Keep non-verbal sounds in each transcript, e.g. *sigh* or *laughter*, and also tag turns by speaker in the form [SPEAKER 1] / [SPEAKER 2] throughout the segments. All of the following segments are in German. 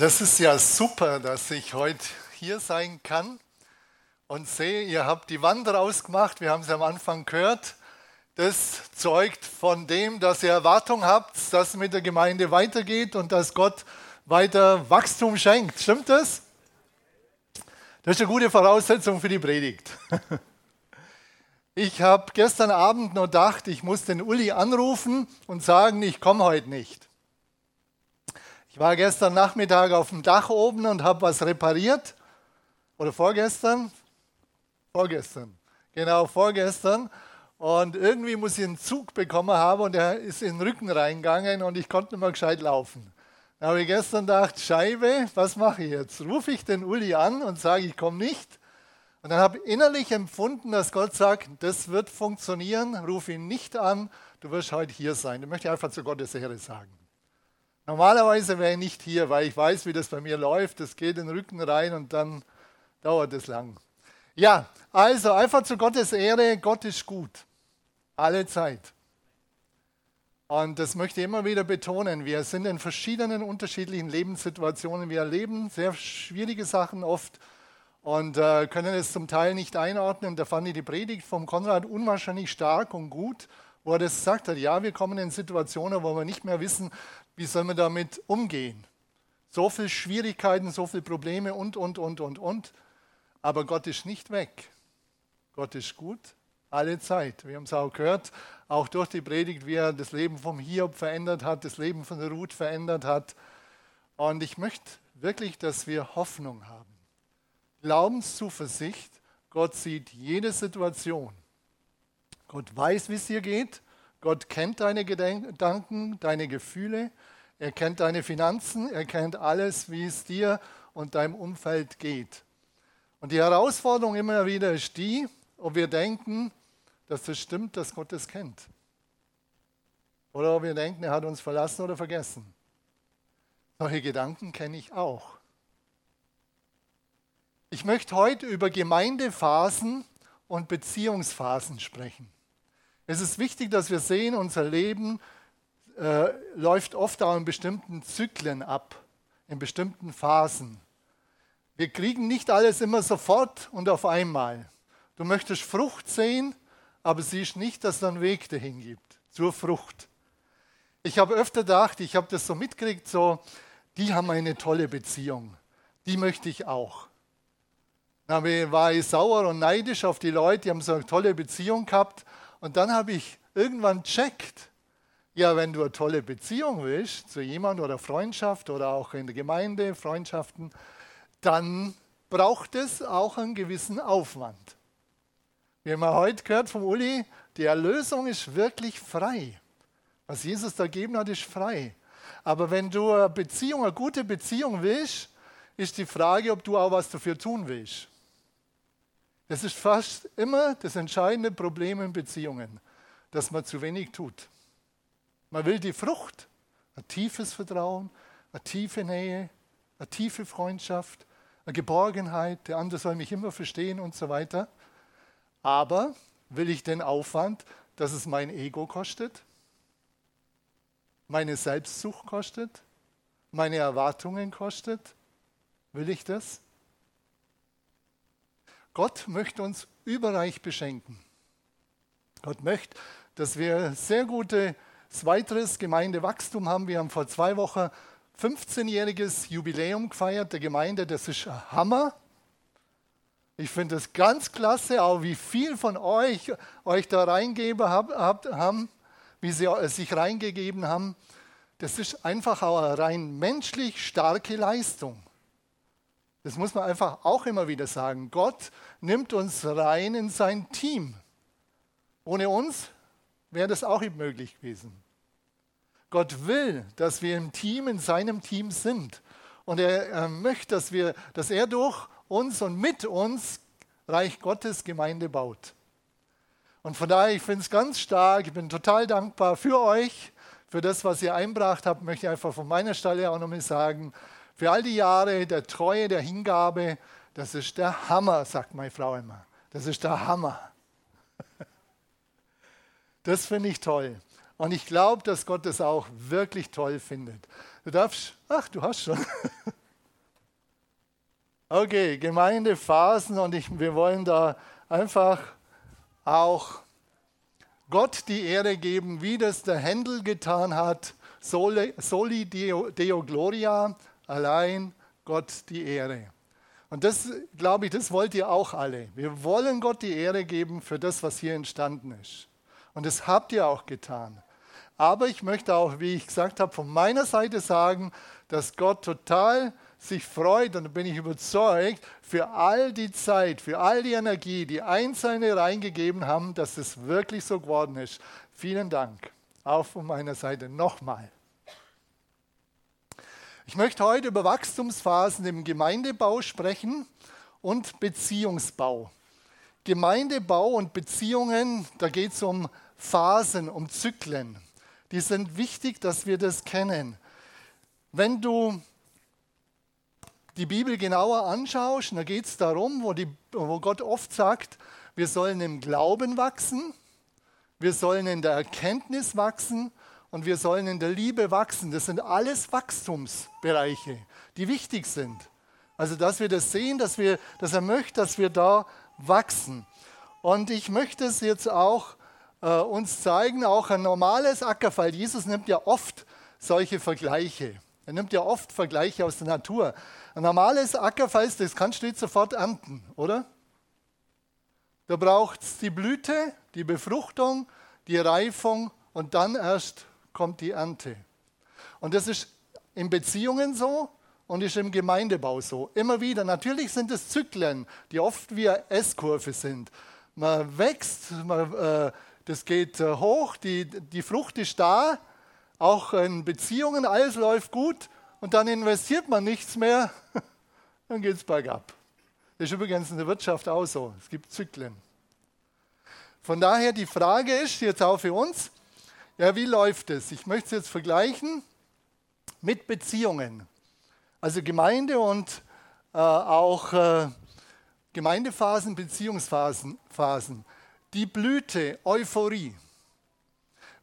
[SPEAKER 1] Das ist ja super, dass ich heute hier sein kann und sehe, ihr habt die Wand rausgemacht, wir haben es am Anfang gehört. Das zeugt von dem, dass ihr Erwartung habt, dass es mit der Gemeinde weitergeht und dass Gott weiter Wachstum schenkt. Stimmt das? Das ist eine gute Voraussetzung für die Predigt. *laughs* Ich habe gestern Abend nur gedacht, ich muss den Uli anrufen und sagen, ich komme heute nicht. War gestern Nachmittag auf dem Dach oben und habe was repariert. Oder vorgestern? Vorgestern. Genau, vorgestern. Und irgendwie muss ich einen Zug bekommen haben und der ist in den Rücken reingegangen und ich konnte nicht mehr gescheit laufen. Da habe ich gestern gedacht, Scheibe, was mache ich jetzt? Rufe ich den Uli an und sage, ich komme nicht? Und dann habe ich innerlich empfunden, dass Gott sagt, das wird funktionieren, ruf ihn nicht an, du wirst heute hier sein. Das möchte ich einfach zu Gottes Ehre sagen. Normalerweise wäre ich nicht hier, weil ich weiß, wie das bei mir läuft. Das geht in den Rücken rein und dann dauert es lang. Ja, also einfach zu Gottes Ehre, Gott ist gut. Alle Zeit. Und das möchte ich immer wieder betonen. Wir sind in verschiedenen unterschiedlichen Lebenssituationen. Wir erleben sehr schwierige Sachen oft und äh, können es zum Teil nicht einordnen. Da fand ich die Predigt vom Konrad unwahrscheinlich stark und gut, wo er das gesagt hat. Ja, wir kommen in Situationen, wo wir nicht mehr wissen, wie soll man damit umgehen? So viele Schwierigkeiten, so viele Probleme und, und, und, und, und. Aber Gott ist nicht weg. Gott ist gut, alle Zeit. Wir haben es auch gehört, auch durch die Predigt, wie er das Leben vom Hiob verändert hat, das Leben von der Ruth verändert hat. Und ich möchte wirklich, dass wir Hoffnung haben. Glaubenszuversicht. Gott sieht jede Situation. Gott weiß, wie es dir geht. Gott kennt deine Gedanken, deine Gefühle. Er kennt deine Finanzen, er kennt alles, wie es dir und deinem Umfeld geht. Und die Herausforderung immer wieder ist die, ob wir denken, dass es stimmt, dass Gott es kennt. Oder ob wir denken, er hat uns verlassen oder vergessen. Solche Gedanken kenne ich auch. Ich möchte heute über Gemeindephasen und Beziehungsphasen sprechen. Es ist wichtig, dass wir sehen, unser Leben äh, läuft oft auch in bestimmten Zyklen ab, in bestimmten Phasen. Wir kriegen nicht alles immer sofort und auf einmal. Du möchtest Frucht sehen, aber siehst nicht, dass es einen Weg dahin gibt, zur Frucht. Ich habe öfter gedacht, ich habe das so mitgekriegt, so, die haben eine tolle Beziehung. Die möchte ich auch. Dann war ich sauer und neidisch auf die Leute, die haben so eine tolle Beziehung gehabt. Und dann habe ich irgendwann checkt, ja, wenn du eine tolle Beziehung willst zu jemandem oder Freundschaft oder auch in der Gemeinde, Freundschaften, dann braucht es auch einen gewissen Aufwand. Wir haben heute gehört vom Uli, die Erlösung ist wirklich frei. Was Jesus da gegeben hat, ist frei. Aber wenn du eine Beziehung, eine gute Beziehung willst, ist die Frage, ob du auch was dafür tun willst. Das ist fast immer das entscheidende Problem in Beziehungen, dass man zu wenig tut. Man will die Frucht, ein tiefes Vertrauen, eine tiefe Nähe, eine tiefe Freundschaft, eine Geborgenheit, der andere soll mich immer verstehen und so weiter. Aber will ich den Aufwand, dass es mein Ego kostet, meine Selbstsucht kostet, meine Erwartungen kostet? Will ich das? Gott möchte uns überreich beschenken. Gott möchte, dass wir sehr gutes weiteres Gemeindewachstum haben. Wir haben vor zwei Wochen 15-jähriges Jubiläum gefeiert der Gemeinde. Das ist ein Hammer. Ich finde es ganz klasse, auch wie viel von euch euch da reingegeben haben, wie sie sich reingegeben haben. Das ist einfach auch eine rein menschlich starke Leistung. Das muss man einfach auch immer wieder sagen. Gott nimmt uns rein in sein Team. Ohne uns wäre das auch nicht möglich gewesen. Gott will, dass wir im Team, in seinem Team sind. Und er, er möchte, dass, wir, dass er durch uns und mit uns Reich Gottes Gemeinde baut. Und von daher, ich finde es ganz stark, ich bin total dankbar für euch, für das, was ihr einbracht habt, möchte ich einfach von meiner Stelle auch nochmal sagen, für all die Jahre der Treue, der Hingabe, das ist der Hammer, sagt meine Frau immer. Das ist der Hammer. *laughs* Das finde ich toll. Und ich glaube, dass Gott das auch wirklich toll findet. Du darfst, ach, du hast schon. *laughs* Okay, Gemeindephasen und ich, wir wollen da einfach auch Gott die Ehre geben, wie das der Händel getan hat. Soli, soli Deo, Deo Gloria, allein Gott die Ehre. Und das, glaube ich, das wollt ihr auch alle. Wir wollen Gott die Ehre geben für das, was hier entstanden ist. Und das habt ihr auch getan. Aber ich möchte auch, wie ich gesagt habe, von meiner Seite sagen, dass Gott total sich freut, und da bin ich überzeugt, für all die Zeit, für all die Energie, die Einzelne reingegeben haben, dass es wirklich so geworden ist. Vielen Dank. Auch von meiner Seite nochmal. Ich möchte heute über Wachstumsphasen im Gemeindebau sprechen und Beziehungsbau. Gemeindebau und Beziehungen, da geht es um Phasen, um Zyklen. Die sind wichtig, dass wir das kennen. Wenn du die Bibel genauer anschaust, da geht es darum, wo, die, wo Gott oft sagt, wir sollen im Glauben wachsen, wir sollen in der Erkenntnis wachsen und wir sollen in der Liebe wachsen. Das sind alles Wachstumsbereiche, die wichtig sind. Also, dass wir das sehen, dass, wir, dass er möchte, dass wir da wachsen. Und ich möchte es jetzt auch äh, uns zeigen, auch ein normales Ackerfall. Jesus nimmt ja oft solche Vergleiche. Er nimmt ja oft Vergleiche aus der Natur. Ein normales Ackerfeld, das kannst du nicht sofort ernten, oder? Da braucht es die Blüte, die Befruchtung, die Reifung und dann erst kommt die Ernte. Und das ist in Beziehungen so und ist im Gemeindebau so. Immer wieder. Natürlich sind es Zyklen, die oft wie eine S-Kurve sind. Man wächst, man, äh, das geht äh, hoch, die, die Frucht ist da, auch in Beziehungen, alles läuft gut und dann investiert man nichts mehr, *laughs* dann geht es bergab. Das ist übrigens in der Wirtschaft auch so. Es gibt Zyklen. Von daher die Frage ist jetzt auch für uns, ja, wie läuft es? Ich möchte es jetzt vergleichen mit Beziehungen. Also Gemeinde und äh, auch äh, Gemeindephasen, Beziehungsphasen. Phasen. Die Blüte, Euphorie.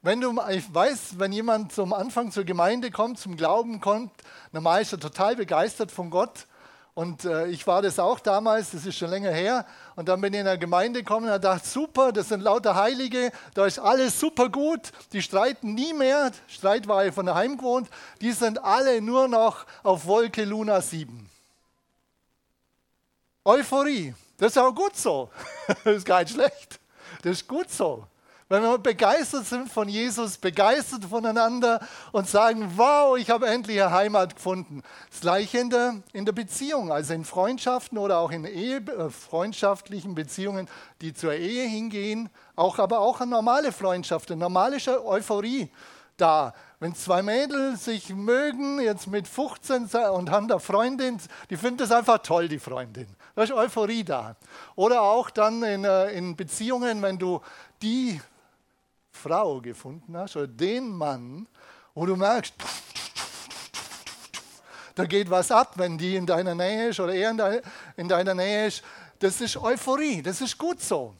[SPEAKER 1] Wenn du, ich weiß, wenn jemand zum Anfang zur Gemeinde kommt, zum Glauben kommt, normal ist er total begeistert von Gott. Und äh, ich war das auch damals, das ist schon länger her. Und dann bin ich in der Gemeinde gekommen und dachte, super, das sind lauter Heilige, da ist alles super gut, die streiten nie mehr. Streit war ja von daheim gewohnt. Die sind alle nur noch auf Wolke Luna 7. Euphorie, das ist auch gut so. *laughs* das ist gar nicht schlecht. Das ist gut so. Wenn wir begeistert sind von Jesus, begeistert voneinander und sagen, wow, ich habe endlich eine Heimat gefunden. Das gleiche in der, in der Beziehung, also in Freundschaften oder auch in Ehe, äh, freundschaftlichen Beziehungen, die zur Ehe hingehen, auch, aber auch eine normale Freundschaft, eine normale Euphorie da. Wenn zwei Mädels sich mögen, jetzt mit 15 und haben da Freundin, die finden das einfach toll, die Freundin. Da ist Euphorie da. Oder auch dann in, äh, in Beziehungen, wenn du die Frau gefunden hast oder den Mann, wo du merkst, da geht was ab, wenn die in deiner Nähe ist oder er in deiner Nähe ist. Das ist Euphorie, das ist gut so.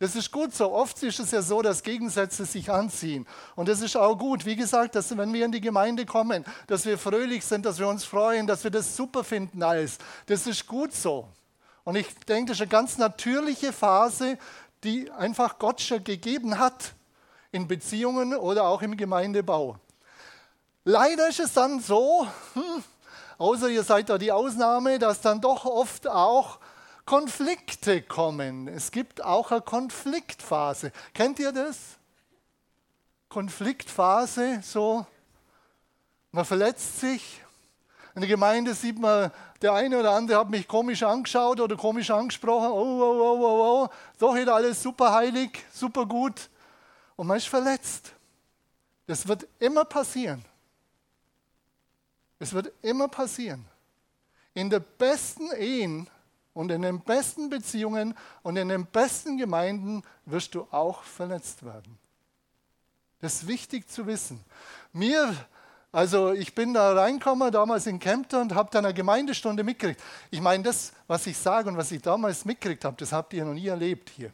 [SPEAKER 1] Das ist gut so. Oft ist es ja so, dass Gegensätze sich anziehen. Und das ist auch gut. Wie gesagt, dass wenn wir in die Gemeinde kommen, dass wir fröhlich sind, dass wir uns freuen, dass wir das super finden alles. Das ist gut so. Und ich denke, das ist eine ganz natürliche Phase, die einfach Gott schon gegeben hat in Beziehungen oder auch im Gemeindebau. Leider ist es dann so, hm, außer ihr seid da die Ausnahme, dass dann doch oft auch Konflikte kommen. Es gibt auch eine Konfliktphase. Kennt ihr das? Konfliktphase, so, man verletzt sich. In der Gemeinde sieht man, der eine oder andere hat mich komisch angeschaut oder komisch angesprochen. Oh, oh, oh, oh, oh. Doch ist alles super heilig, super gut und man ist verletzt. Das wird immer passieren. Es wird immer passieren. In den besten Ehen und in den besten Beziehungen und in den besten Gemeinden wirst du auch verletzt werden. Das ist wichtig zu wissen. Mir, also ich bin da reingekommen, damals in Kempten und habe dann eine Gemeindestunde mitgekriegt. Ich meine, das, was ich sage und was ich damals mitgekriegt habe, das habt ihr noch nie erlebt hier.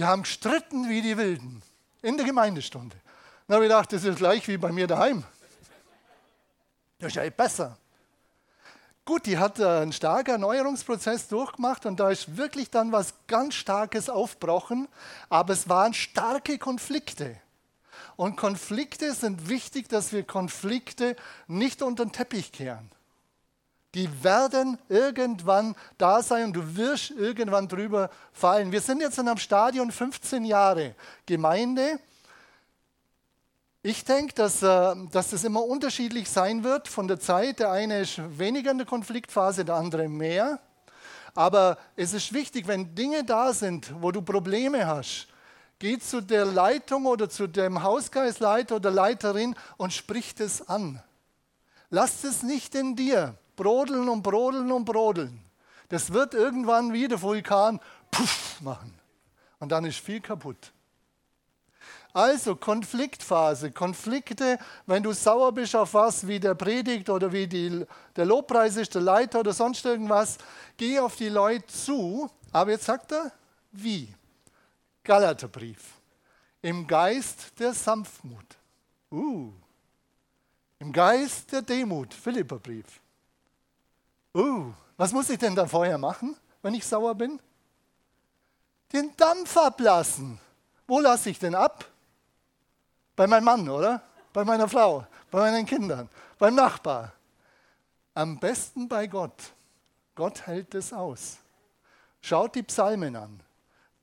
[SPEAKER 1] Die haben gestritten wie die Wilden in der Gemeindestunde. Dann habe ich gedacht, das ist gleich wie bei mir daheim. Das ist ja besser. Gut, die hat einen starken Erneuerungsprozess durchgemacht und da ist wirklich dann was ganz Starkes aufgebrochen, aber es waren starke Konflikte. Und Konflikte sind wichtig, dass wir Konflikte nicht unter den Teppich kehren. Die werden irgendwann da sein und du wirst irgendwann drüber fallen. Wir sind jetzt in einem Stadion 15 Jahre Gemeinde. Ich denke, dass, äh, dass das immer unterschiedlich sein wird von der Zeit. Der eine ist weniger in der Konfliktphase, der andere mehr. Aber es ist wichtig, wenn Dinge da sind, wo du Probleme hast, geh zu der Leitung oder zu dem Hausgeistleiter oder Leiterin und sprich das an. Lass es nicht in dir brodeln und brodeln und brodeln. Das wird irgendwann wie der Vulkan puff machen. Und dann ist viel kaputt. Also Konfliktphase, Konflikte, wenn du sauer bist auf was wie der Predigt oder wie die, der Lobpreis ist, der Leiter oder sonst irgendwas, geh auf die Leute zu. Aber jetzt sagt er, wie? Galaterbrief. Im Geist der Sanftmut. Uh. Im Geist der Demut. Philipperbrief. Uh, was muss ich denn dann vorher machen, wenn ich sauer bin? Den Dampf ablassen. Wo lasse ich denn ab? Bei meinem Mann, oder? Bei meiner Frau, bei meinen Kindern, beim Nachbar. Am besten bei Gott. Gott hält es aus. Schaut die Psalmen an.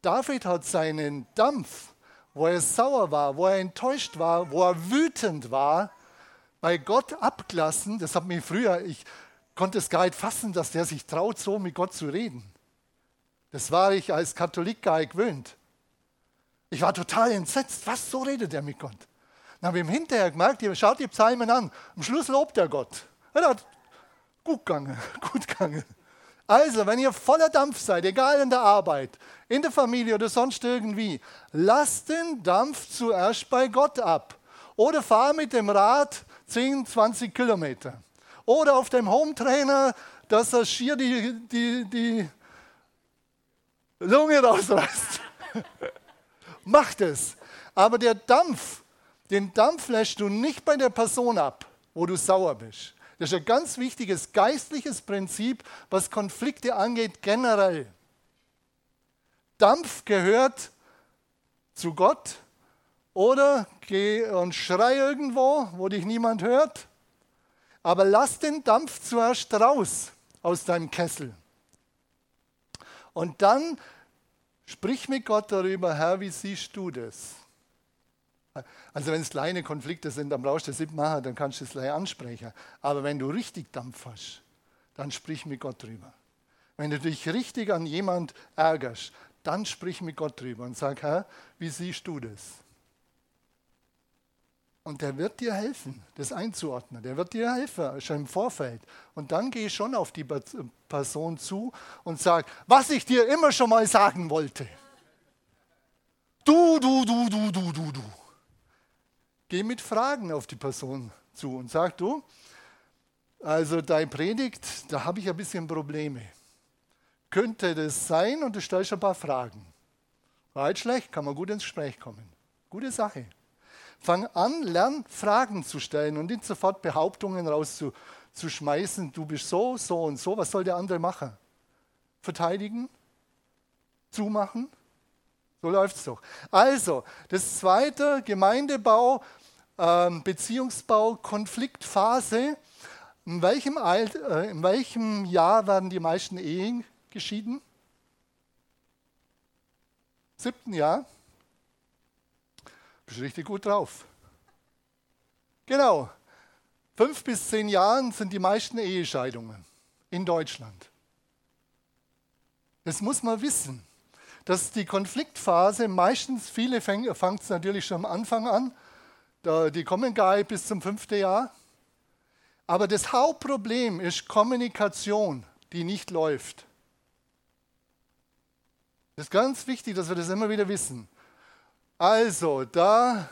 [SPEAKER 1] David hat seinen Dampf, wo er sauer war, wo er enttäuscht war, wo er wütend war, bei Gott abgelassen. Das hat mich früher, ich, konnte es gar nicht fassen, dass der sich traut, so mit Gott zu reden. Das war ich als Katholik gar nicht gewöhnt. Ich war total entsetzt. Was, so redet er mit Gott? Dann habe ich ihm hinterher gemerkt, schaut die Psalmen an. Am Schluss lobt er Gott. Er hat gut gegangen, *laughs* gut gegangen. Also, wenn ihr voller Dampf seid, egal in der Arbeit, in der Familie oder sonst irgendwie, lasst den Dampf zuerst bei Gott ab. Oder fahr mit dem Rad 10, 20 Kilometer. Oder auf dem Home-Trainer, dass er schier die, die, die Lunge rausreißt. *laughs* Macht es. Aber der Dampf, den Dampf lässt du nicht bei der Person ab, wo du sauer bist. Das ist ein ganz wichtiges geistliches Prinzip, was Konflikte angeht, generell. Dampf gehört zu Gott oder geh und schrei irgendwo, wo dich niemand hört aber lass den Dampf zuerst raus aus deinem Kessel. Und dann sprich mit Gott darüber, Herr, wie siehst du das? Also wenn es kleine Konflikte sind, dann brauchst du das nicht machen, dann kannst du es gleich ansprechen. Aber wenn du richtig Dampf hast, dann sprich mit Gott drüber. Wenn du dich richtig an jemand ärgerst, dann sprich mit Gott drüber und sag, Herr, wie siehst du das? Und der wird dir helfen, das einzuordnen. Der wird dir helfen, schon im Vorfeld. Und dann geh schon auf die Person zu und sag, was ich dir immer schon mal sagen wollte. Du, du, du, du, du, du, du. Geh mit Fragen auf die Person zu und sag, du, also deine Predigt, da habe ich ein bisschen Probleme. Könnte das sein? Und du stellst ein paar Fragen. War halt schlecht, kann man gut ins Gespräch kommen. Gute Sache. Fang an, lern Fragen zu stellen und nicht sofort Behauptungen rauszuschmeißen, du bist so, so und so. Was soll der andere machen? Verteidigen? Zumachen? So läuft es doch. Also, das zweite, Gemeindebau, ähm, Beziehungsbau, Konfliktphase. In welchem, Alt, äh, in welchem Jahr werden die meisten Ehen geschieden? Siebten Jahr. Bist richtig gut drauf. Genau. Fünf bis zehn Jahren sind die meisten Ehescheidungen in Deutschland. Das muss man wissen, dass die Konfliktphase meistens, viele fangen es natürlich schon am Anfang an, da, die kommen gar nicht bis zum fünften Jahr. Aber das Hauptproblem ist Kommunikation, die nicht läuft. Das ist ganz wichtig, dass wir das immer wieder wissen. Also, da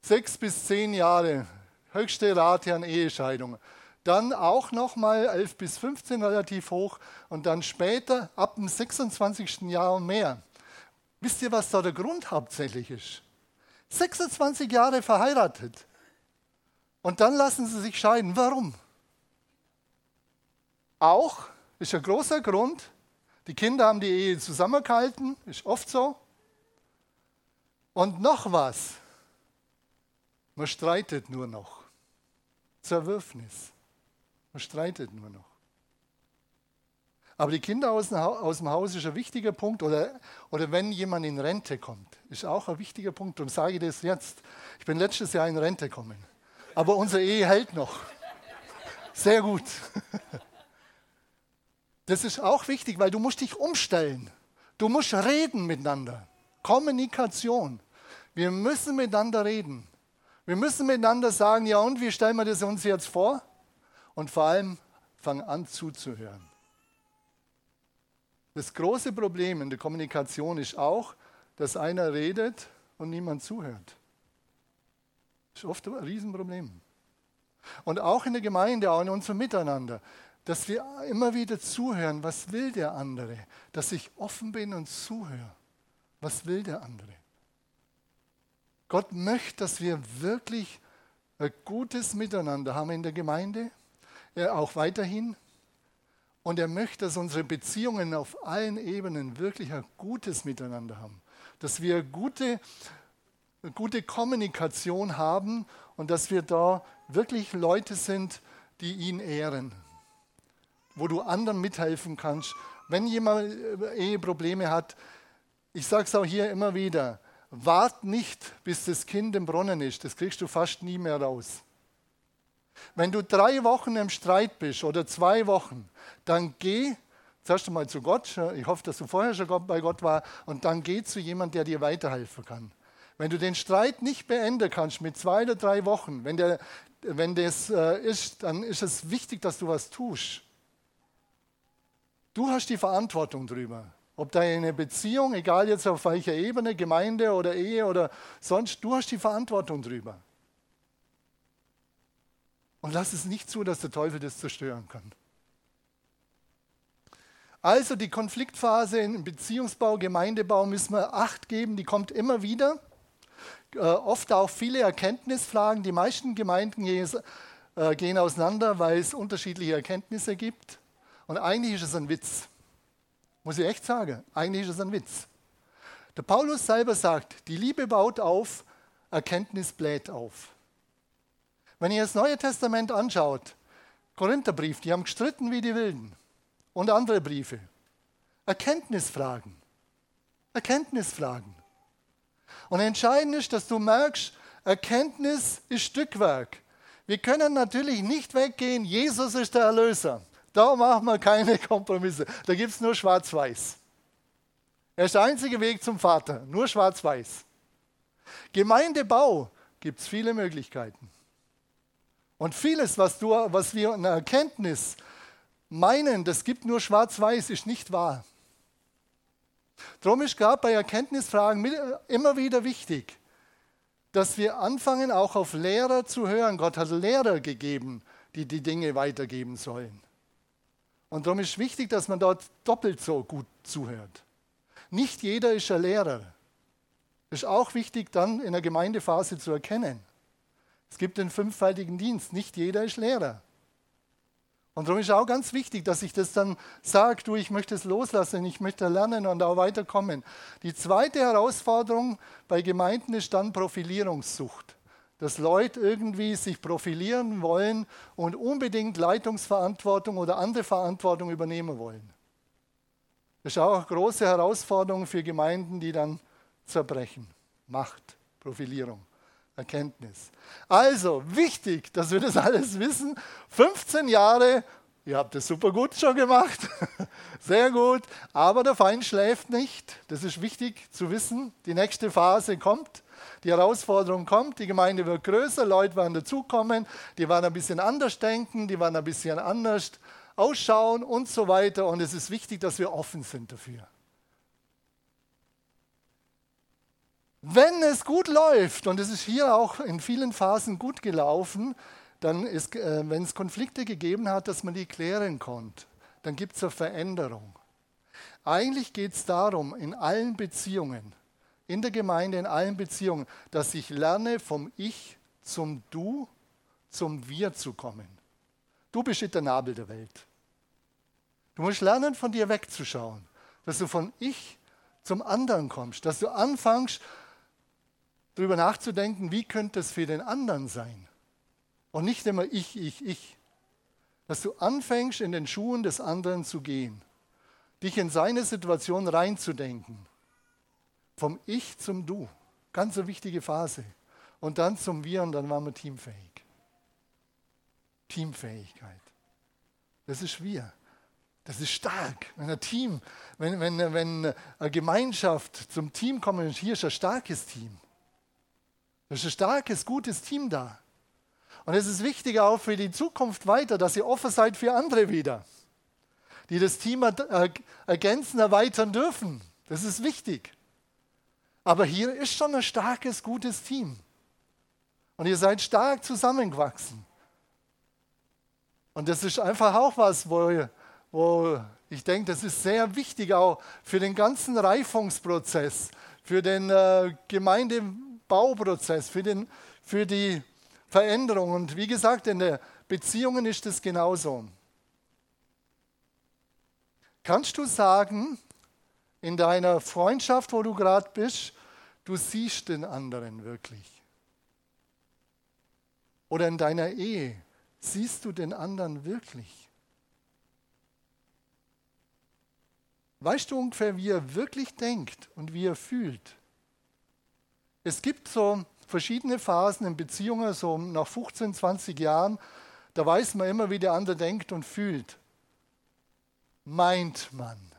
[SPEAKER 1] sechs bis zehn Jahre, höchste Rate an Ehescheidungen. Dann auch nochmal 11 bis 15 relativ hoch und dann später ab dem 26. Jahr und mehr. Wisst ihr, was da der Grund hauptsächlich ist? 26 Jahre verheiratet. Und dann lassen sie sich scheiden. Warum? Auch ist ein großer Grund, die Kinder haben die Ehe zusammengehalten, ist oft so. Und noch was, man streitet nur noch. Zerwürfnis. Man streitet nur noch. Aber die Kinder aus dem, aus dem Haus ist ein wichtiger Punkt. Oder, oder wenn jemand in Rente kommt, ist auch ein wichtiger Punkt. Darum sage ich das jetzt. Ich bin letztes Jahr in Rente gekommen. Aber unsere Ehe hält noch. Sehr gut. Das ist auch wichtig, weil du musst dich umstellen. Du musst reden miteinander. Kommunikation. Wir müssen miteinander reden. Wir müssen miteinander sagen, ja und, wie stellen wir das uns jetzt vor? Und vor allem, fang an zuzuhören. Das große Problem in der Kommunikation ist auch, dass einer redet und niemand zuhört. Das ist oft ein Riesenproblem. Und auch in der Gemeinde, auch in unserem Miteinander, dass wir immer wieder zuhören, was will der andere, dass ich offen bin und zuhöre, was will der andere. Gott möchte, dass wir wirklich ein gutes Miteinander haben in der Gemeinde, auch weiterhin. Und er möchte, dass unsere Beziehungen auf allen Ebenen wirklich ein gutes Miteinander haben. Dass wir gute, gute Kommunikation haben und dass wir da wirklich Leute sind, die ihn ehren. Wo du anderen mithelfen kannst. Wenn jemand Eheprobleme hat, ich sage es auch hier immer wieder, Wart nicht, bis das Kind im Brunnen ist. Das kriegst du fast nie mehr raus. Wenn du drei Wochen im Streit bist oder zwei Wochen, dann geh zuerst einmal zu Gott. Ich hoffe, dass du vorher schon bei Gott war. Und dann geh zu jemandem, der dir weiterhelfen kann. Wenn du den Streit nicht beenden kannst mit zwei oder drei Wochen, wenn, der, wenn das äh, ist, dann ist es wichtig, dass du was tust. Du hast die Verantwortung drüber. Ob deine Beziehung, egal jetzt auf welcher Ebene, Gemeinde oder Ehe oder sonst, du hast die Verantwortung drüber. Und lass es nicht zu, dass der Teufel das zerstören kann. Also die Konfliktphase im Beziehungsbau, Gemeindebau müssen wir Acht geben, die kommt immer wieder. Äh, oft auch viele Erkenntnisfragen. Die meisten Gemeinden gehen, äh, gehen auseinander, weil es unterschiedliche Erkenntnisse gibt. Und eigentlich ist es ein Witz. Muss ich echt sagen, eigentlich ist es ein Witz. Der Paulus selber sagt, die Liebe baut auf, Erkenntnis bläht auf. Wenn ihr das Neue Testament anschaut, Korintherbrief, die haben gestritten wie die Wilden und andere Briefe. Erkenntnisfragen. Erkenntnisfragen. Und entscheidend ist, dass du merkst, Erkenntnis ist Stückwerk. Wir können natürlich nicht weggehen, Jesus ist der Erlöser. Da machen wir keine Kompromisse. Da gibt es nur Schwarz-Weiß. Er ist der einzige Weg zum Vater, nur Schwarz-Weiß. Gemeindebau gibt es viele Möglichkeiten. Und vieles, was, du, was wir in Erkenntnis meinen, das gibt nur Schwarz-Weiß, ist nicht wahr. Darum ist gerade bei Erkenntnisfragen immer wieder wichtig, dass wir anfangen, auch auf Lehrer zu hören. Gott hat Lehrer gegeben, die die Dinge weitergeben sollen. Und darum ist wichtig, dass man dort doppelt so gut zuhört. Nicht jeder ist ein Lehrer. Ist auch wichtig dann in der Gemeindephase zu erkennen. Es gibt den fünffältigen Dienst. Nicht jeder ist Lehrer. Und darum ist auch ganz wichtig, dass ich das dann sage, du, ich möchte es loslassen, ich möchte lernen und auch weiterkommen. Die zweite Herausforderung bei Gemeinden ist dann Profilierungssucht dass Leute irgendwie sich profilieren wollen und unbedingt Leitungsverantwortung oder andere Verantwortung übernehmen wollen. Das ist auch eine große Herausforderung für Gemeinden, die dann zerbrechen. Macht, Profilierung, Erkenntnis. Also wichtig, dass wir das alles wissen. 15 Jahre, ihr habt das super gut schon gemacht, *laughs* sehr gut, aber der Feind schläft nicht. Das ist wichtig zu wissen. Die nächste Phase kommt. Die Herausforderung kommt, die Gemeinde wird größer, Leute werden dazukommen, die werden ein bisschen anders denken, die werden ein bisschen anders ausschauen und so weiter. Und es ist wichtig, dass wir offen sind dafür. Wenn es gut läuft, und es ist hier auch in vielen Phasen gut gelaufen, dann ist, äh, wenn es Konflikte gegeben hat, dass man die klären konnte, dann gibt es eine Veränderung. Eigentlich geht es darum, in allen Beziehungen, in der Gemeinde, in allen Beziehungen, dass ich lerne, vom Ich zum Du, zum Wir zu kommen. Du bist der Nabel der Welt. Du musst lernen, von dir wegzuschauen, dass du von ich zum anderen kommst, dass du anfängst, darüber nachzudenken, wie könnte es für den anderen sein. Und nicht immer ich, ich, ich. Dass du anfängst, in den Schuhen des anderen zu gehen, dich in seine Situation reinzudenken. Vom Ich zum Du. Ganz eine wichtige Phase. Und dann zum Wir und dann waren wir teamfähig. Teamfähigkeit. Das ist wir. Das ist stark. Wenn ein Team, wenn, wenn, wenn eine Gemeinschaft zum Team kommt, hier ist ein starkes Team. Da ist ein starkes, gutes Team da. Und es ist wichtig auch für die Zukunft weiter, dass ihr offen seid für andere wieder, die das Team ergänzen, erweitern dürfen. Das ist wichtig. Aber hier ist schon ein starkes, gutes Team. Und ihr seid stark zusammengewachsen. Und das ist einfach auch was, wo wo ich denke, das ist sehr wichtig auch für den ganzen Reifungsprozess, für den äh, Gemeindebauprozess, für, den, für die Veränderung. Und wie gesagt, in den Beziehungen ist es genauso. Kannst du sagen, in deiner Freundschaft, wo du gerade bist, du siehst den anderen wirklich? Oder in deiner Ehe, siehst du den anderen wirklich? Weißt du ungefähr, wie er wirklich denkt und wie er fühlt? Es gibt so verschiedene Phasen in Beziehungen, so nach 15, 20 Jahren, da weiß man immer, wie der andere denkt und fühlt. Meint man.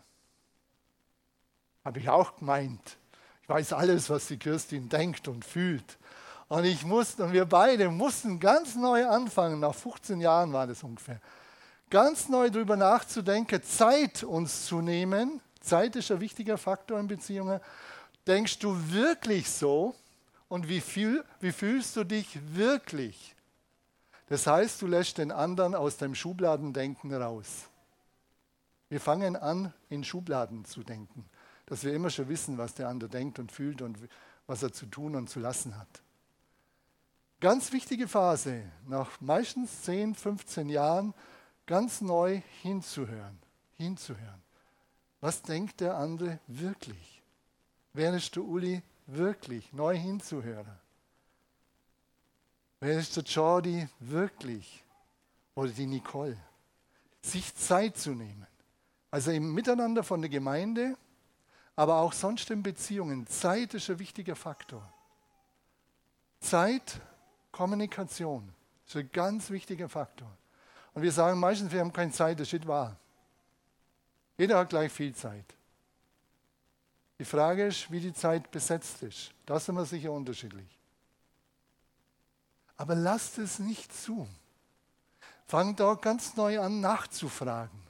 [SPEAKER 1] Habe ich auch gemeint. Ich weiß alles, was die Kirstin denkt und fühlt. Und ich musste, und wir beide mussten ganz neu anfangen, nach 15 Jahren war das ungefähr ganz neu darüber nachzudenken, Zeit uns zu nehmen. Zeit ist ein wichtiger Faktor in Beziehungen. Denkst du wirklich so und wie, viel, wie fühlst du dich wirklich? Das heißt, du lässt den anderen aus deinem Schubladendenken raus. Wir fangen an, in Schubladen zu denken, dass wir immer schon wissen, was der andere denkt und fühlt und was er zu tun und zu lassen hat. Ganz wichtige Phase, nach meistens 10, 15 Jahren ganz neu hinzuhören, hinzuhören. Was denkt der andere wirklich? Wer ist der Uli wirklich? Neu hinzuhören. Wer ist der Jordi wirklich? Oder die Nicole? Sich Zeit zu nehmen. Also im Miteinander von der Gemeinde, aber auch sonst in Beziehungen. Zeit ist ein wichtiger Faktor. Zeit, Kommunikation ist ein ganz wichtiger Faktor. Und wir sagen meistens, wir haben keine Zeit, das ist wahr. Jeder hat gleich viel Zeit. Die Frage ist, wie die Zeit besetzt ist. Da sind wir sicher unterschiedlich. Aber lasst es nicht zu. Fangt auch ganz neu an, nachzufragen.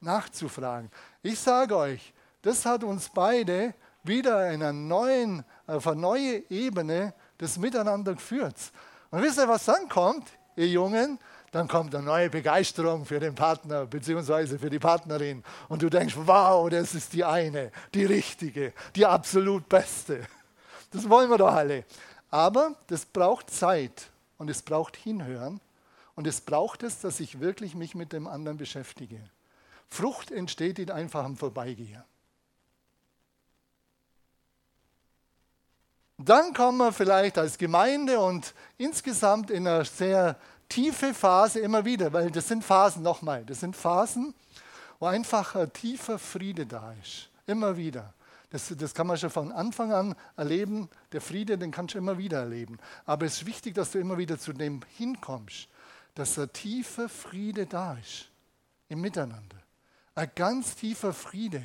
[SPEAKER 1] Nachzufragen. Ich sage euch, das hat uns beide wieder einer neuen, auf eine neue Ebene des Miteinander geführt. Und wisst ihr, was dann kommt, ihr Jungen? dann kommt eine neue Begeisterung für den Partner bzw. für die Partnerin. Und du denkst, wow, das ist die eine, die richtige, die absolut beste. Das wollen wir doch alle. Aber das braucht Zeit und es braucht Hinhören und es braucht es, dass ich wirklich mich mit dem anderen beschäftige. Frucht entsteht in einfachem Vorbeigehen. Dann kommen wir vielleicht als Gemeinde und insgesamt in einer sehr tiefe Phase immer wieder, weil das sind Phasen nochmal, das sind Phasen, wo einfach ein tiefer Friede da ist. Immer wieder. Das, das kann man schon von Anfang an erleben. Der Friede, den kannst du immer wieder erleben. Aber es ist wichtig, dass du immer wieder zu dem hinkommst, dass ein tiefer Friede da ist im Miteinander. Ein ganz tiefer Friede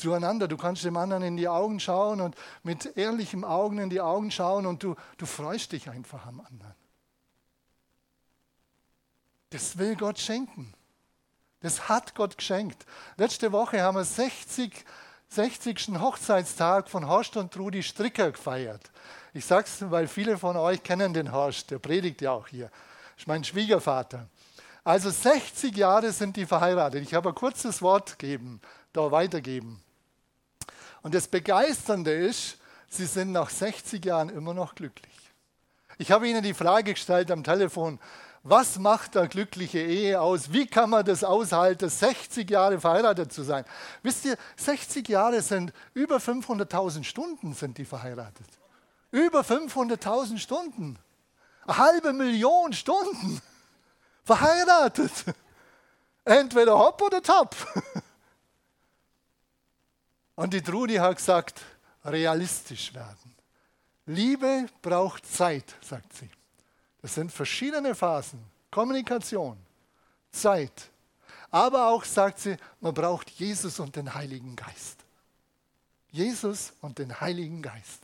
[SPEAKER 1] zueinander. Du kannst dem anderen in die Augen schauen und mit ehrlichen Augen in die Augen schauen und du, du freust dich einfach am anderen. Das will Gott schenken. Das hat Gott geschenkt. Letzte Woche haben wir 60, 60. Hochzeitstag von Horst und Trudi Stricker gefeiert. Ich sage es, weil viele von euch kennen den Horst, der predigt ja auch hier. Ist mein Schwiegervater. Also 60 Jahre sind die verheiratet. Ich habe ein kurzes Wort geben, da weitergeben. Und das Begeisternde ist, sie sind nach 60 Jahren immer noch glücklich. Ich habe ihnen die Frage gestellt am Telefon, Was macht eine glückliche Ehe aus? Wie kann man das aushalten, 60 Jahre verheiratet zu sein? Wisst ihr, 60 Jahre sind über 500.000 Stunden sind die verheiratet. Über 500.000 Stunden. Eine halbe Million Stunden. Verheiratet. Entweder hopp oder top. Und die Trudi hat gesagt, realistisch werden. Liebe braucht Zeit, sagt sie. Das sind verschiedene Phasen. Kommunikation, Zeit. Aber auch, sagt sie, man braucht Jesus und den Heiligen Geist. Jesus und den Heiligen Geist.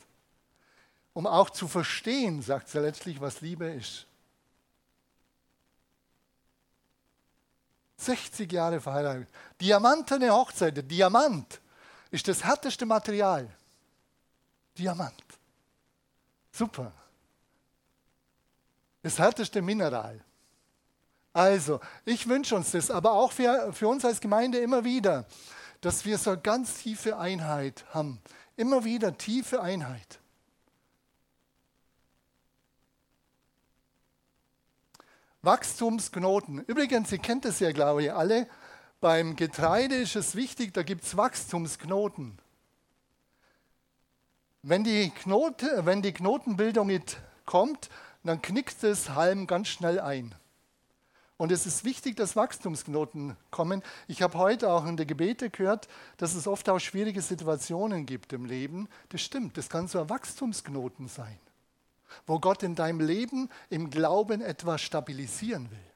[SPEAKER 1] Um auch zu verstehen, sagt sie letztlich, was Liebe ist. 60 Jahre verheiratet. Diamantene Hochzeit. Der Diamant ist das härteste Material. Diamant. Super. Das härteste Mineral. Also, ich wünsche uns das, aber auch für, für uns als Gemeinde immer wieder, dass wir so eine ganz tiefe Einheit haben. Immer wieder tiefe Einheit. Wachstumsknoten. Übrigens, ihr kennt das ja, glaube ich, alle. Beim Getreide ist es wichtig, da gibt es Wachstumsknoten. Wenn die, Knote, wenn die Knotenbildung nicht kommt, dann knickt das Halm ganz schnell ein. Und es ist wichtig, dass Wachstumsknoten kommen. Ich habe heute auch in der Gebete gehört, dass es oft auch schwierige Situationen gibt im Leben. Das stimmt, das kann so ein Wachstumsknoten sein, wo Gott in deinem Leben im Glauben etwas stabilisieren will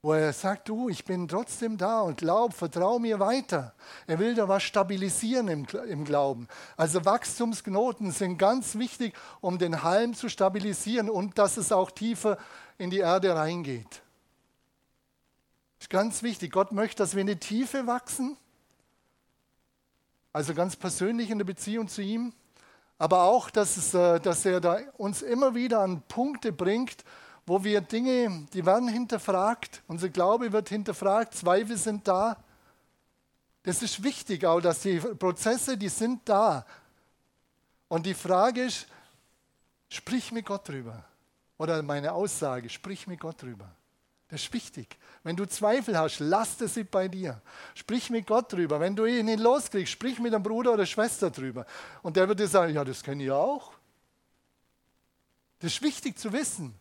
[SPEAKER 1] wo er sagt, du, ich bin trotzdem da und glaub, vertrau mir weiter. Er will da was stabilisieren im, im Glauben. Also Wachstumsknoten sind ganz wichtig, um den Halm zu stabilisieren und dass es auch tiefer in die Erde reingeht. Ist ganz wichtig. Gott möchte, dass wir in die Tiefe wachsen, also ganz persönlich in der Beziehung zu ihm, aber auch, dass, es, äh, dass er da uns immer wieder an Punkte bringt, wo wir Dinge, die werden hinterfragt, unser Glaube wird hinterfragt, Zweifel sind da. Das ist wichtig auch, dass die Prozesse, die sind da. Und die Frage ist, sprich mit Gott drüber. Oder meine Aussage, sprich mit Gott drüber. Das ist wichtig. Wenn du Zweifel hast, lass das bei dir. Sprich mit Gott drüber. Wenn du ihn nicht loskriegst, sprich mit einem Bruder oder Schwester drüber. Und der wird dir sagen, ja, das kenne ich auch. Das ist wichtig zu wissen.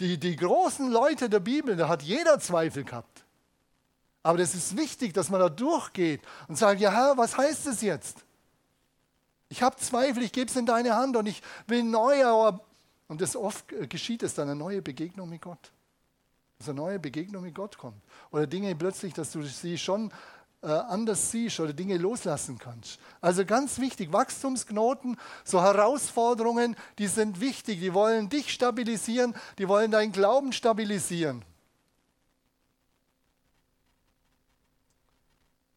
[SPEAKER 1] Die, die großen Leute der Bibel, da hat jeder Zweifel gehabt. Aber das ist wichtig, dass man da durchgeht und sagt, ja Herr, was heißt das jetzt? Ich habe Zweifel, ich gebe es in deine Hand und ich will neu, aber und das oft geschieht es dann eine neue Begegnung mit Gott. Dass eine neue Begegnung mit Gott kommt. Oder Dinge plötzlich, dass du sie schon äh, anders siehst oder Dinge loslassen kannst. Also ganz wichtig, Wachstumsknoten, so Herausforderungen, die sind wichtig, die wollen dich stabilisieren, die wollen deinen Glauben stabilisieren.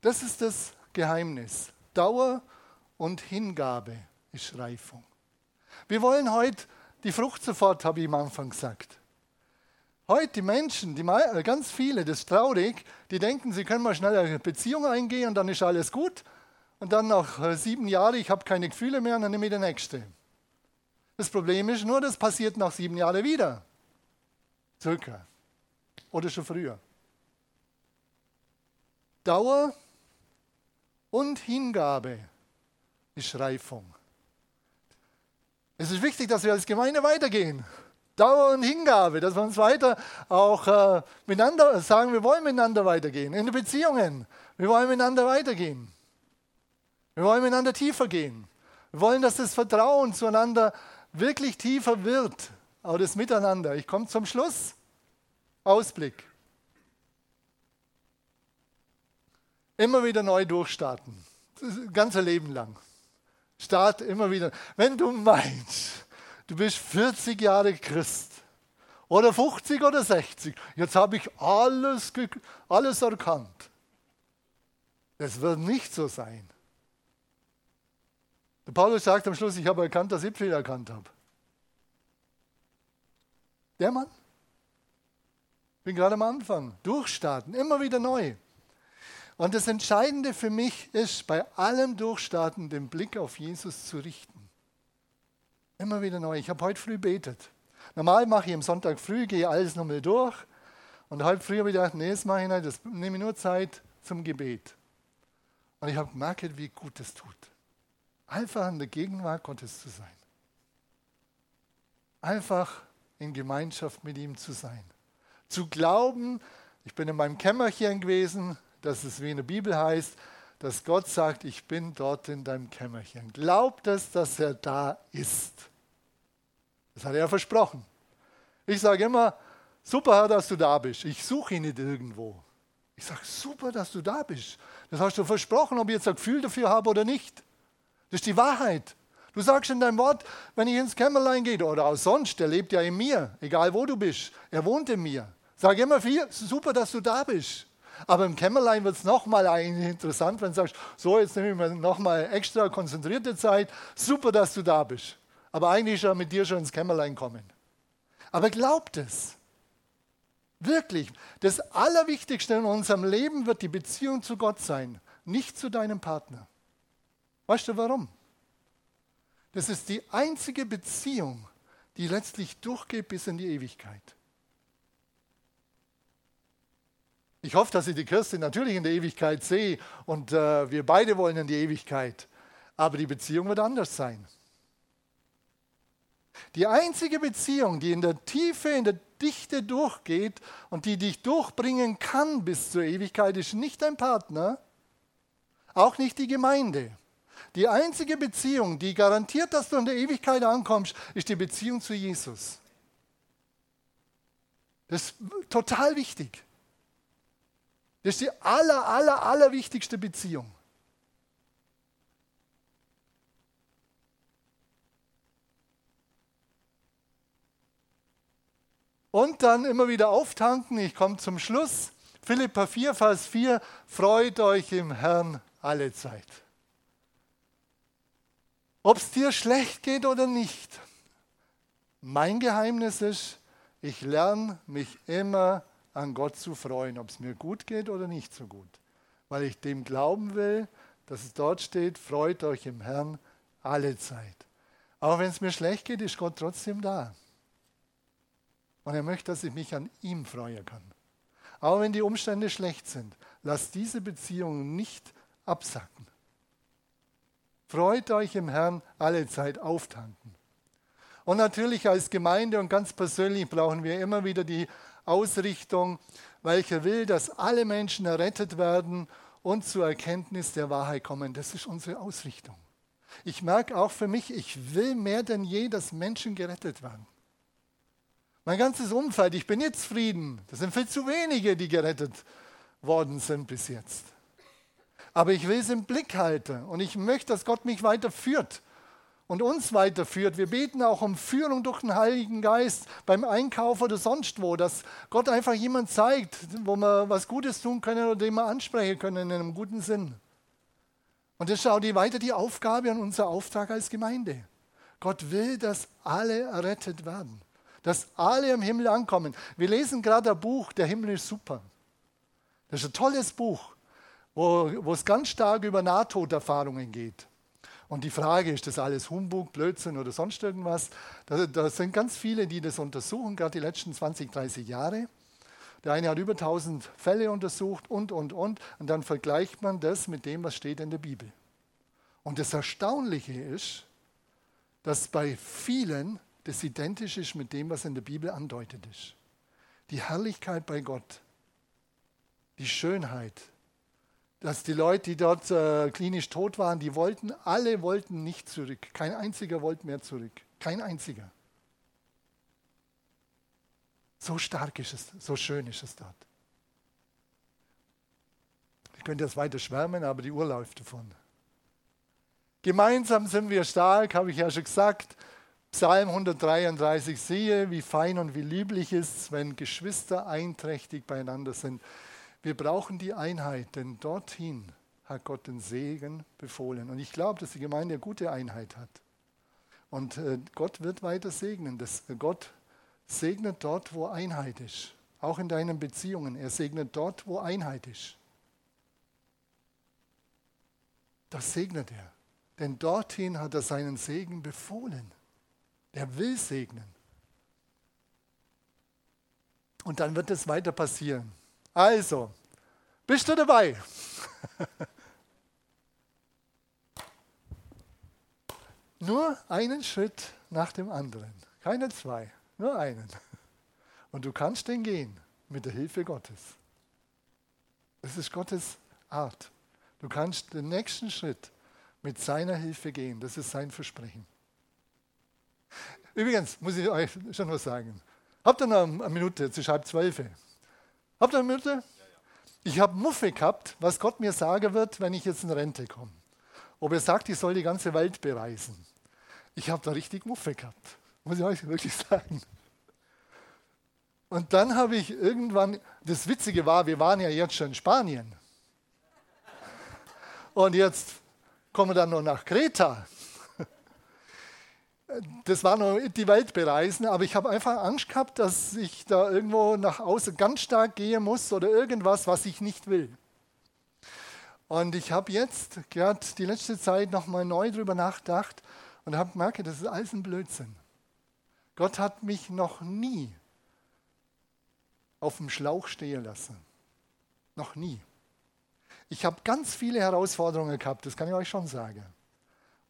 [SPEAKER 1] Das ist das Geheimnis. Dauer und Hingabe ist Reifung. Wir wollen heute die Frucht sofort, habe ich am Anfang gesagt. Heute die Menschen, die, äh, ganz viele, das ist traurig, die denken, sie können mal schnell eine Beziehung eingehen und dann ist alles gut. Und dann nach äh, sieben Jahren, ich habe keine Gefühle mehr und dann nehme ich den nächste. Das Problem ist nur, das passiert nach sieben Jahren wieder. Circa. Oder schon früher. Dauer und Hingabe ist Reifung. Es ist wichtig, dass wir als Gemeinde weitergehen. Dauer und Hingabe, dass wir uns weiter auch äh, miteinander sagen, wir wollen miteinander weitergehen. In den Beziehungen, wir wollen miteinander weitergehen. Wir wollen miteinander tiefer gehen. Wir wollen, dass das Vertrauen zueinander wirklich tiefer wird. Aber das Miteinander. Ich komme zum Schluss. Ausblick. Immer wieder neu durchstarten. Das ganze Leben lang. Start immer wieder. Wenn du meinst, du bist 40 Jahre Christ oder 50 oder 60. Jetzt habe ich alles, alles erkannt. Es wird nicht so sein. Der Paulus sagt am Schluss, ich habe erkannt, dass ich viel erkannt habe. Der Mann? Ich bin gerade am Anfang. Durchstarten, immer wieder neu. Und das Entscheidende für mich ist, bei allem Durchstarten den Blick auf Jesus zu richten. Immer wieder neu. Ich habe heute früh betet. Normal mache ich am Sonntag früh, gehe alles nochmal durch. Und halb früh habe ich gedacht, nee, das mache ich nicht, das nehme ich nur Zeit zum Gebet. Und ich habe gemerkt, wie gut es tut. Einfach in der Gegenwart Gottes zu sein. Einfach in Gemeinschaft mit ihm zu sein. Zu glauben, ich bin in meinem Kämmerchen gewesen, dass es wie in der Bibel heißt, dass Gott sagt, ich bin dort in deinem Kämmerchen. Glaubt es, dass er da ist. Das hat er versprochen. Ich sage immer, super, dass du da bist. Ich suche ihn nicht irgendwo. Ich sage, super, dass du da bist. Das hast du versprochen, ob ich jetzt ein Gefühl dafür habe oder nicht. Das ist die Wahrheit. Du sagst in deinem Wort, wenn ich ins Kämmerlein gehe oder auch sonst, der lebt ja in mir, egal wo du bist, er wohnt in mir. Sag immer viel, super, dass du da bist. Aber im Kämmerlein wird es nochmal interessant, wenn du sagst, so, jetzt nehme ich mir nochmal extra konzentrierte Zeit. Super, dass du da bist. Aber eigentlich ist er mit dir schon ins Kämmerlein kommen. Aber glaubt es. Wirklich. Das Allerwichtigste in unserem Leben wird die Beziehung zu Gott sein, nicht zu deinem Partner. Weißt du warum? Das ist die einzige Beziehung, die letztlich durchgeht bis in die Ewigkeit. Ich hoffe, dass ich die Kirste natürlich in der Ewigkeit sehe und äh, wir beide wollen in die Ewigkeit. Aber die Beziehung wird anders sein. Die einzige Beziehung, die in der Tiefe, in der Dichte durchgeht und die dich durchbringen kann bis zur Ewigkeit, ist nicht dein Partner, auch nicht die Gemeinde. Die einzige Beziehung, die garantiert, dass du in der Ewigkeit ankommst, ist die Beziehung zu Jesus. Das ist total wichtig. Das ist die aller, aller, aller wichtigste Beziehung. Und dann immer wieder auftanken. Ich komme zum Schluss. Philippa 4, Vers 4. Freut euch im Herrn alle Zeit. Ob es dir schlecht geht oder nicht. Mein Geheimnis ist, ich lerne mich immer an Gott zu freuen, ob es mir gut geht oder nicht so gut. Weil ich dem glauben will, dass es dort steht, freut euch im Herrn alle Zeit. Auch wenn es mir schlecht geht, ist Gott trotzdem da. Und er möchte, dass ich mich an ihm freuen kann. Auch wenn die Umstände schlecht sind, lasst diese Beziehung nicht absacken. Freut euch im Herrn alle Zeit auftanken. Und natürlich als Gemeinde und ganz persönlich brauchen wir immer wieder die Ausrichtung, welche will, dass alle Menschen errettet werden und zur Erkenntnis der Wahrheit kommen. Das ist unsere Ausrichtung. Ich merke auch für mich, ich will mehr denn je, dass Menschen gerettet werden. Mein ganzes Umfeld, ich bin jetzt zufrieden. Das sind viel zu wenige, die gerettet worden sind bis jetzt. Aber ich will es im Blick halten und ich möchte, dass Gott mich weiter führt und uns weiterführt. Wir beten auch um Führung durch den Heiligen Geist beim Einkauf oder sonst wo, dass Gott einfach jemand zeigt, wo wir was Gutes tun können oder den wir ansprechen können in einem guten Sinn. Und ist auch die, weiter die Aufgabe und unser Auftrag als Gemeinde. Gott will, dass alle errettet werden, dass alle im Himmel ankommen. Wir lesen gerade ein Buch, der Himmel ist super. Das ist ein tolles Buch, wo, wo es ganz stark über Nahtoderfahrungen geht. Und die Frage, ist das alles Humbug, Blödsinn oder sonst irgendwas? Da, da sind ganz viele, die das untersuchen, gerade die letzten 20, 30 Jahre. Der eine hat über 1000 Fälle untersucht und, und, und. Und dann vergleicht man das mit dem, was steht in der Bibel. Und das Erstaunliche ist, dass bei vielen das identisch ist mit dem, was in der Bibel andeutet ist. Die Herrlichkeit bei Gott, die Schönheit, dass die Leute, die dort äh, klinisch tot waren, die wollten, alle wollten nicht zurück. Kein einziger wollte mehr zurück. Kein einziger. So stark ist es, so schön ist es dort. Ich könnte jetzt weiter schwärmen, aber die Uhr läuft davon. Gemeinsam sind wir stark, habe ich ja schon gesagt. Psalm 133, siehe, wie fein und wie lieblich ist wenn Geschwister einträchtig beieinander sind. Wir brauchen die Einheit, denn dorthin hat Gott den Segen befohlen. Und ich glaube, dass die Gemeinde eine gute Einheit hat. Und äh, Gott wird weiter segnen. Das, äh, Gott segnet dort, wo Einheit ist. Auch in deinen Beziehungen. Er segnet dort, wo Einheit ist. Das segnet er. Denn dorthin hat er seinen Segen befohlen. Er will segnen. Und dann wird es weiter passieren. Also, bist du dabei? *laughs* Nur einen Schritt nach dem anderen. Keine zwei, nur einen. Und du kannst den gehen mit der Hilfe Gottes. Das ist Gottes Art. Du kannst den nächsten Schritt mit seiner Hilfe gehen. Das ist sein Versprechen. Übrigens, muss ich euch schon was sagen. Habt ihr noch eine Minute? Jetzt ist halb zwölf. Habt ihr eine Minute? Ich habe Muffe gehabt, was Gott mir sagen wird, wenn ich jetzt in Rente komme. Ob er sagt, ich soll die ganze Welt bereisen. Ich habe da richtig Muffe gehabt, muss ich euch wirklich sagen. Und dann habe ich irgendwann, das Witzige war, wir waren ja jetzt schon in Spanien. Und jetzt kommen wir dann noch nach Kreta. Das war noch die Welt bereisen, aber ich habe einfach Angst gehabt, dass ich da irgendwo nach außen ganz stark gehen muss oder irgendwas, was ich nicht will. Und ich habe jetzt gerade die letzte Zeit nochmal neu darüber nachgedacht und habe gemerkt, das ist alles ein Blödsinn. Gott hat mich noch nie auf dem Schlauch stehen lassen. Noch nie. Ich habe ganz viele Herausforderungen gehabt, das kann ich euch schon sagen.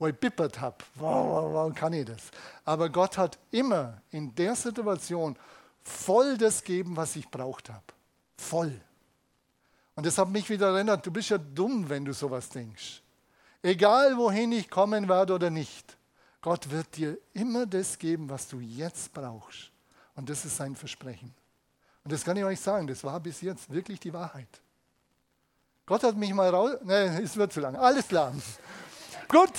[SPEAKER 1] Wo ich bippert habe, wow, wow, wow, kann ich das. Aber Gott hat immer in der Situation voll das gegeben, was ich braucht habe. Voll. Und das hat mich wieder erinnert, du bist ja dumm, wenn du sowas denkst. Egal wohin ich kommen werde oder nicht, Gott wird dir immer das geben, was du jetzt brauchst. Und das ist sein Versprechen. Und das kann ich euch sagen, das war bis jetzt wirklich die Wahrheit. Gott hat mich mal raus. Ne, es wird zu lang. Alles klar. *laughs* Gut.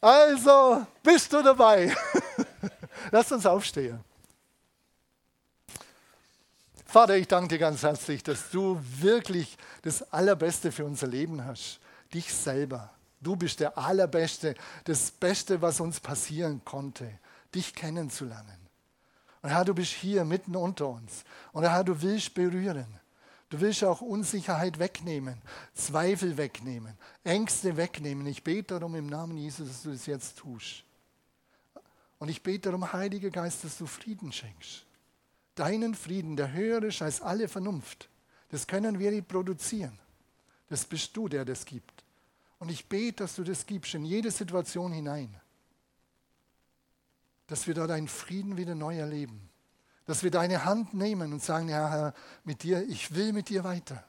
[SPEAKER 1] Also, bist du dabei? *laughs* Lass uns aufstehen. Vater, ich danke dir ganz herzlich, dass du wirklich das Allerbeste für unser Leben hast. Dich selber. Du bist der Allerbeste, das Beste, was uns passieren konnte, dich kennenzulernen. Und Herr, du bist hier mitten unter uns. Und Herr, du willst berühren. Du willst auch Unsicherheit wegnehmen, Zweifel wegnehmen, Ängste wegnehmen. Ich bete darum im Namen Jesus, dass du das jetzt tust. Und ich bete darum, Heiliger Geist, dass du Frieden schenkst. Deinen Frieden, der höher ist als alle Vernunft. Das können wir nicht produzieren. Das bist du, der das gibt. Und ich bete, dass du das gibst in jede Situation hinein. Dass wir da deinen Frieden wieder neu erleben dass wir deine Hand nehmen und sagen, ja Herr, mit dir, ich will mit dir weiter.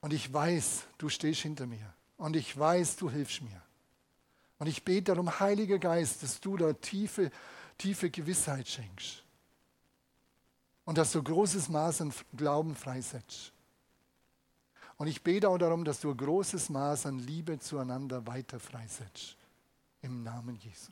[SPEAKER 1] Und ich weiß, du stehst hinter mir. Und ich weiß, du hilfst mir. Und ich bete darum, Heiliger Geist, dass du da tiefe, tiefe Gewissheit schenkst. Und dass du großes Maß an Glauben freisetzt. Und ich bete auch darum, dass du großes Maß an Liebe zueinander weiter freisetzt. Im Namen Jesu.